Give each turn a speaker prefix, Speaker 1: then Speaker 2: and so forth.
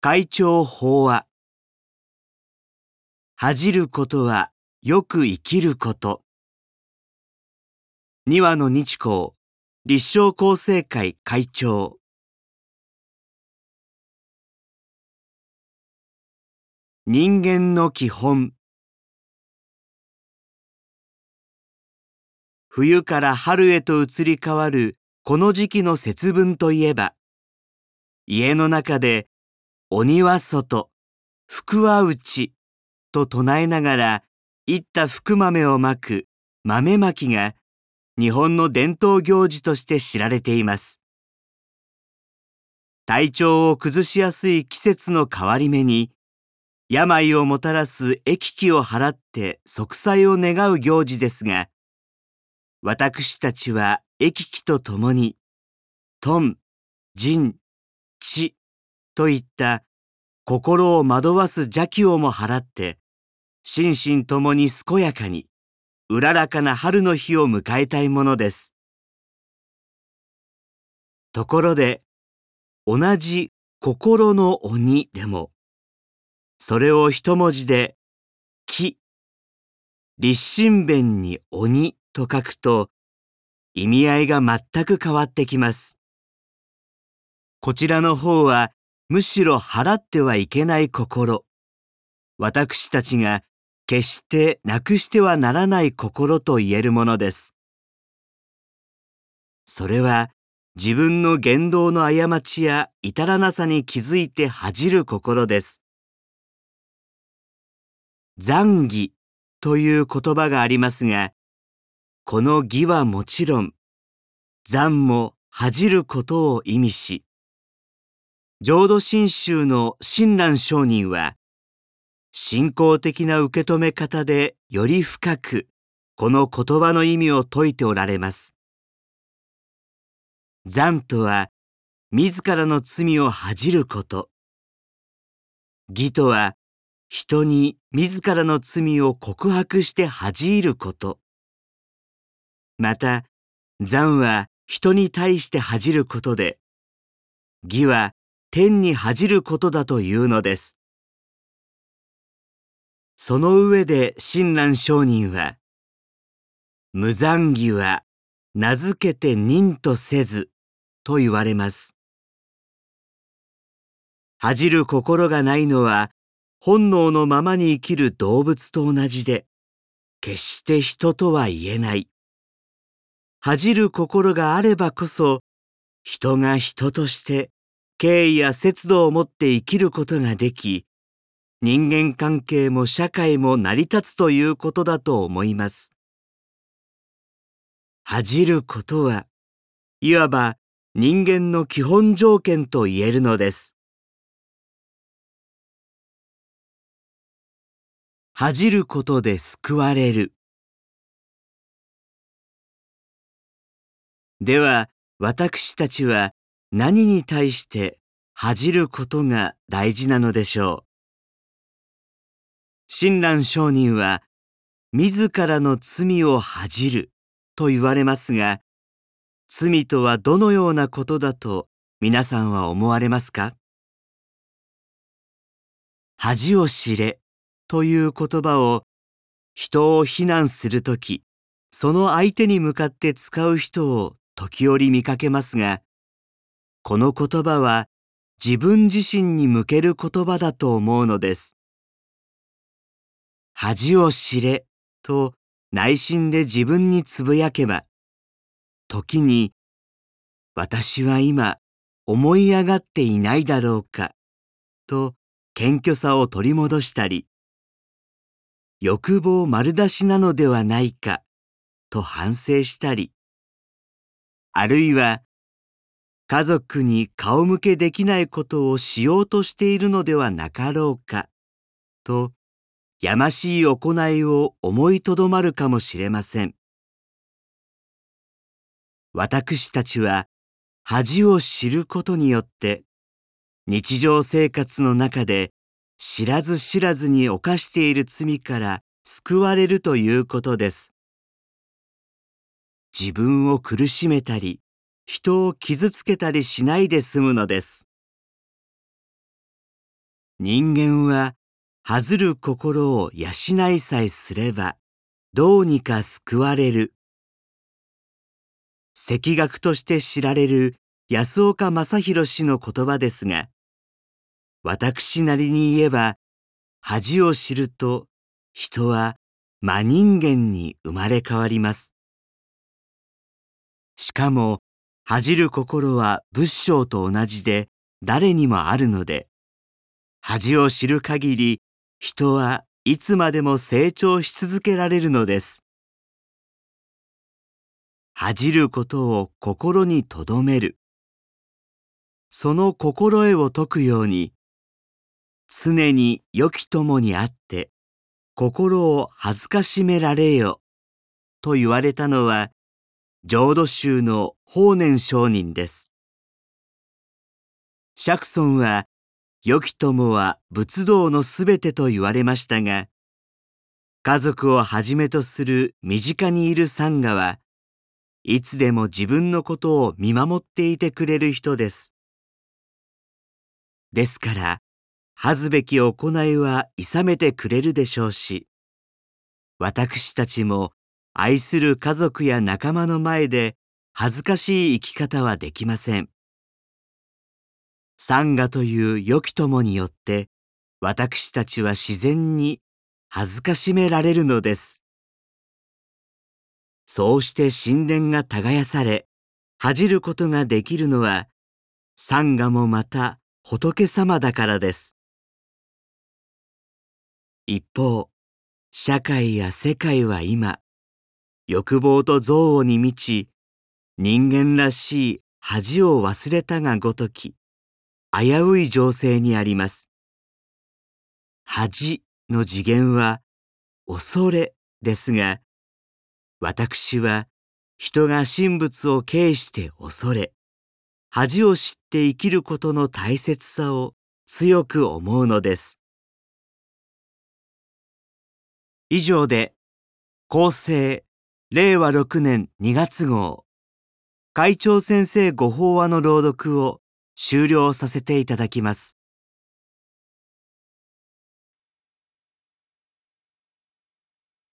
Speaker 1: 会長法話恥じることはよく生きること。二話の日光立正厚生会会長。人間の基本。冬から春へと移り変わるこの時期の節分といえば家の中で鬼は外、福は内と唱えながら、いった福豆をまく豆まきが日本の伝統行事として知られています。体調を崩しやすい季節の変わり目に、病をもたらす疫気を払って息災を願う行事ですが、私たちは疫気とともに、トン、ジン、チといった心を惑わす邪気をも払って、心身ともに健やかに、うららかな春の日を迎えたいものです。ところで、同じ心の鬼でも、それを一文字で、木、立身弁に鬼と書くと、意味合いが全く変わってきます。こちらの方はむしろ払ってはいけない心。私たちが決してなくしてはならない心と言えるものです。それは自分の言動の過ちや至らなさに気づいて恥じる心です。残儀という言葉がありますが、この義はもちろん、残も恥じることを意味し、浄土真宗の親鸞上人は、信仰的な受け止め方でより深く、この言葉の意味を説いておられます。残とは、自らの罪を恥じること。義とは、人に自らの罪を告白して恥じること。また、残は人に対して恥じることで、義は天に恥じることだというのです。その上で親鸞上人は、無残儀は名付けて忍とせずと言われます。恥じる心がないのは本能のままに生きる動物と同じで、決して人とは言えない。恥じる心があればこそ、人が人として敬意や節度を持って生きることができ、人間関係も社会も成り立つということだと思います。恥じることは、いわば人間の基本条件と言えるのです。恥じることで救われる。では、私たちは何に対して恥じることが大事なのでしょう。親鸞上人は、自らの罪を恥じると言われますが、罪とはどのようなことだと皆さんは思われますか？恥を知れという言葉を人を非難するとき、その相手に向かって使う人を時折見かけますが、この言葉は自分自身に向ける言葉だと思うのです。恥を知れと内心で自分につぶやけば、時に私は今思い上がっていないだろうかと謙虚さを取り戻したり、欲望丸出しなのではないかと反省したり、あるいは家族に顔向けできないことをしようとしているのではなかろうか、と、やましい行いを思いとどまるかもしれません。私たちは恥を知ることによって、日常生活の中で知らず知らずに犯している罪から救われるということです。自分を苦しめたり、人を傷つけたりしないで済むのです。人間は恥ずる心を養いさえすればどうにか救われる。赤学として知られる安岡正弘氏の言葉ですが、私なりに言えば、恥を知ると人は真人間に生まれ変わります。しかも、恥じる心は仏性と同じで誰にもあるので、恥を知る限り人はいつまでも成長し続けられるのです。恥じることを心に留める。その心得を解くように、常に良き友にあって、心を恥ずかしめられよ、と言われたのは、浄土宗の法然上人です。釈尊は、良き友は仏道のすべてと言われましたが、家族をはじめとする身近にいるサンガは、いつでも自分のことを見守っていてくれる人です。ですから、恥ずべき行いは諌めてくれるでしょうし、私たちも愛する家族や仲間の前で恥ずかしい生き方はできません。サンガという良き友によって、私たちは自然に恥ずかしめられるのです。そうして神殿が耕され、恥じることができるのは、サンガもまた仏様だからです。一方、社会や世界は今、欲望と憎悪に満ち、人間らしい恥を忘れたがごとき、危うい情勢にあります。恥の次元は恐れですが、私は人が神仏を敬して恐れ、恥を知って生きることの大切さを強く思うのです。以上で、厚生令和6年2月号、会長先生ご法話の朗読を終了させていただきます。